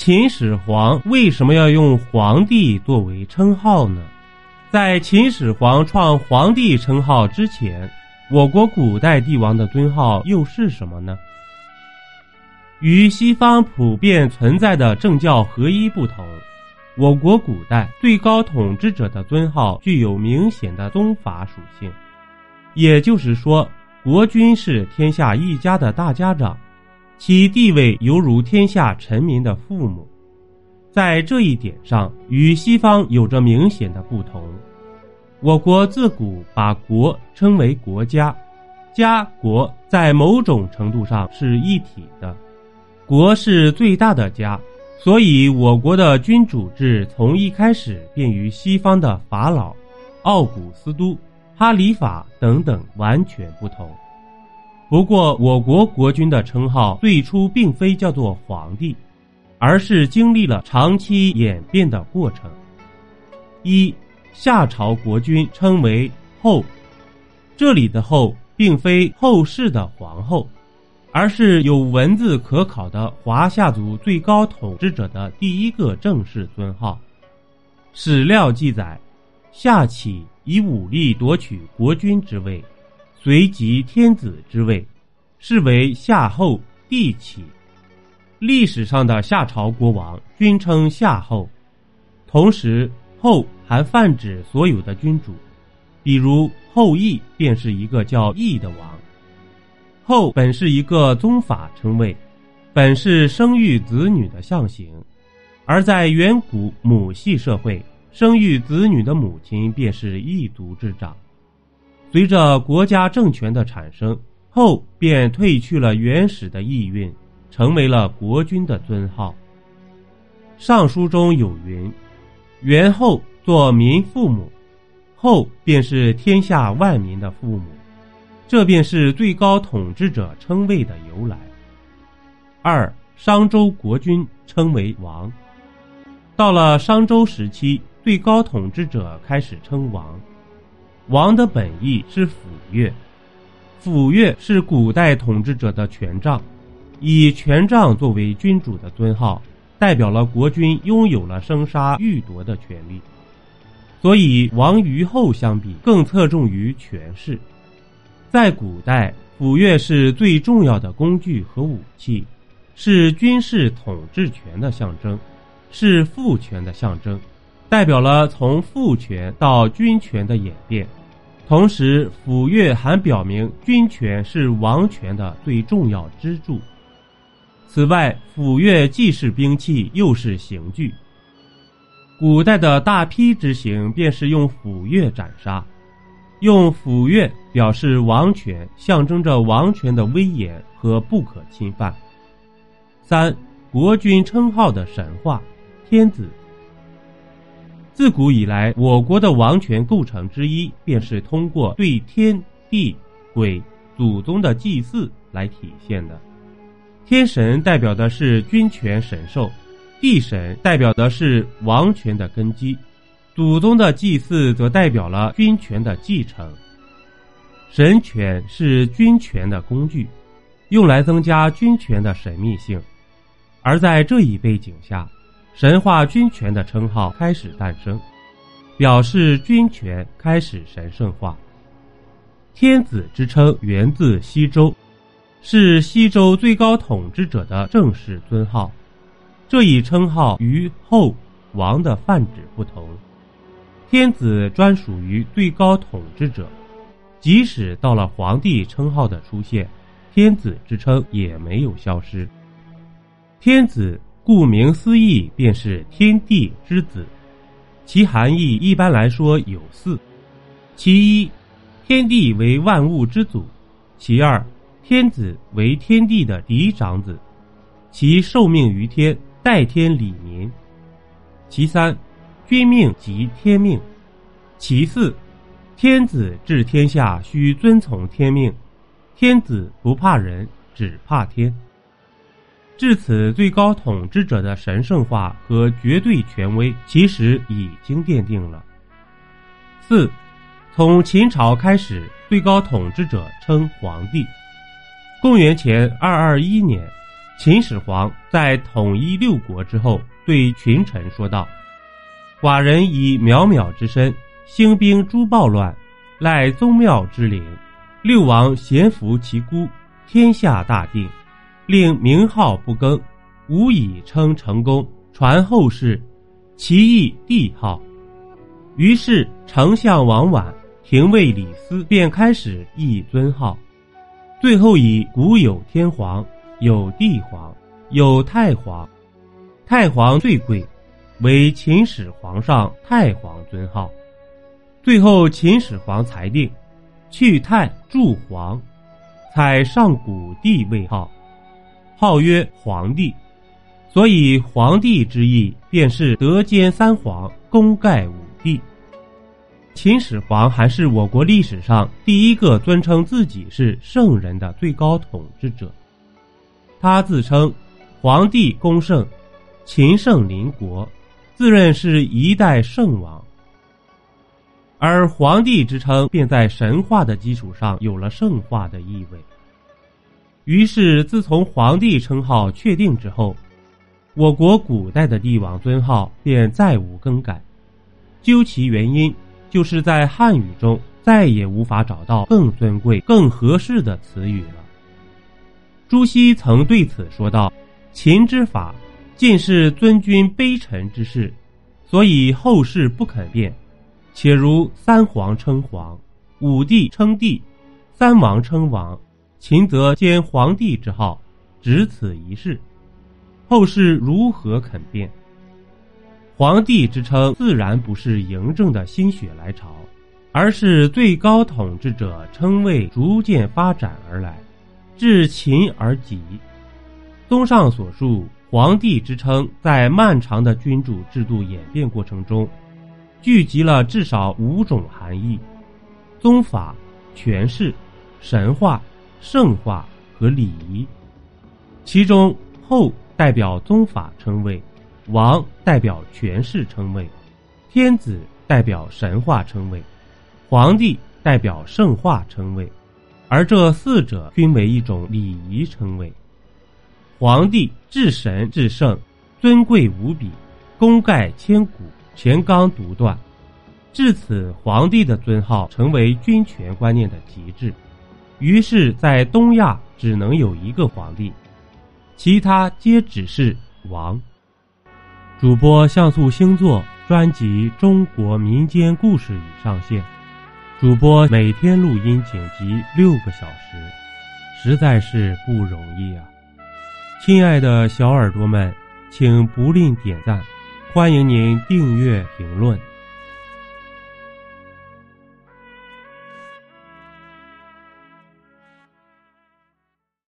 秦始皇为什么要用皇帝作为称号呢？在秦始皇创皇帝称号之前，我国古代帝王的尊号又是什么呢？与西方普遍存在的政教合一不同，我国古代最高统治者的尊号具有明显的宗法属性，也就是说，国君是天下一家的大家长。其地位犹如天下臣民的父母，在这一点上与西方有着明显的不同。我国自古把国称为国家，家国在某种程度上是一体的，国是最大的家，所以我国的君主制从一开始便与西方的法老、奥古斯都、哈里法等等完全不同。不过，我国国君的称号最初并非叫做皇帝，而是经历了长期演变的过程。一，夏朝国君称为后，这里的后并非后世的皇后，而是有文字可考的华夏族最高统治者的第一个正式尊号。史料记载，夏启以武力夺取国君之位。随即天子之位，是为夏后帝启。历史上的夏朝国王均称夏后，同时后还泛指所有的君主，比如后羿便是一个叫羿的王。后本是一个宗法称谓，本是生育子女的象形，而在远古母系社会，生育子女的母亲便是一族之长。随着国家政权的产生，后便褪去了原始的意蕴，成为了国君的尊号。尚书中有云：“元后作民父母，后便是天下万民的父母。”这便是最高统治者称谓的由来。二，商周国君称为王，到了商周时期，最高统治者开始称王。王的本意是辅乐，辅乐是古代统治者的权杖，以权杖作为君主的尊号，代表了国君拥有了生杀予夺的权利。所以，王与后相比，更侧重于权势。在古代，辅乐是最重要的工具和武器，是军事统治权的象征，是父权的象征，代表了从父权到君权的演变。同时，辅乐还表明军权是王权的最重要支柱。此外，辅乐既是兵器，又是刑具。古代的大批之刑便是用辅乐斩杀，用辅乐表示王权，象征着王权的威严和不可侵犯。三，国君称号的神话，天子。自古以来，我国的王权构成之一，便是通过对天地鬼祖宗的祭祀来体现的。天神代表的是君权神授，地神代表的是王权的根基，祖宗的祭祀则代表了君权的继承。神权是君权的工具，用来增加君权的神秘性。而在这一背景下。神话君权的称号开始诞生，表示君权开始神圣化。天子之称源自西周，是西周最高统治者的正式尊号。这一称号与后王的泛指不同，天子专属于最高统治者，即使到了皇帝称号的出现，天子之称也没有消失。天子。顾名思义，便是天地之子，其含义一般来说有四：其一，天地为万物之祖；其二，天子为天地的嫡长子，其受命于天，代天理民；其三，君命即天命；其四，天子治天下需遵从天命，天子不怕人，只怕天。至此，最高统治者的神圣化和绝对权威其实已经奠定了。四，从秦朝开始，最高统治者称皇帝。公元前二二一年，秦始皇在统一六国之后，对群臣说道：“寡人以渺渺之身，兴兵诛暴乱，赖宗庙之灵。六王咸服其孤，天下大定，令名号不更，吾以称成功，传后世。其义帝号。”于是丞相王绾、廷尉李斯便开始议尊号，最后以古有天皇。有帝皇，有太皇，太皇最贵，为秦始皇上太皇尊号。最后秦始皇裁定，去太铸皇，采上古帝位号，号曰皇帝。所以皇帝之意，便是德兼三皇，功盖五帝。秦始皇还是我国历史上第一个尊称自己是圣人的最高统治者。他自称皇帝公圣，秦圣邻国，自认是一代圣王。而皇帝之称便在神话的基础上有了圣化的意味。于是，自从皇帝称号确定之后，我国古代的帝王尊号便再无更改。究其原因，就是在汉语中再也无法找到更尊贵、更合适的词语了。朱熹曾对此说道：“秦之法，尽是尊君卑臣之事，所以后世不肯变。且如三皇称皇，五帝称帝，三王称王，秦则兼皇帝之号，只此一事。后世如何肯变？皇帝之称自然不是嬴政的心血来潮，而是最高统治者称谓逐渐发展而来。”至秦而己。综上所述，皇帝之称在漫长的君主制度演变过程中，聚集了至少五种含义：宗法、权势、神话、圣化和礼仪。其中，后代表宗法称谓，王代表权势称谓，天子代表神话称谓，皇帝代表圣化称谓。而这四者均为一种礼仪称谓。皇帝至神至圣，尊贵无比，功盖千古，权纲独断。至此，皇帝的尊号成为君权观念的极致。于是，在东亚只能有一个皇帝，其他皆只是王。主播像素星座专辑《中国民间故事》已上线。主播每天录音剪辑六个小时，实在是不容易啊！亲爱的小耳朵们，请不吝点赞，欢迎您订阅评论。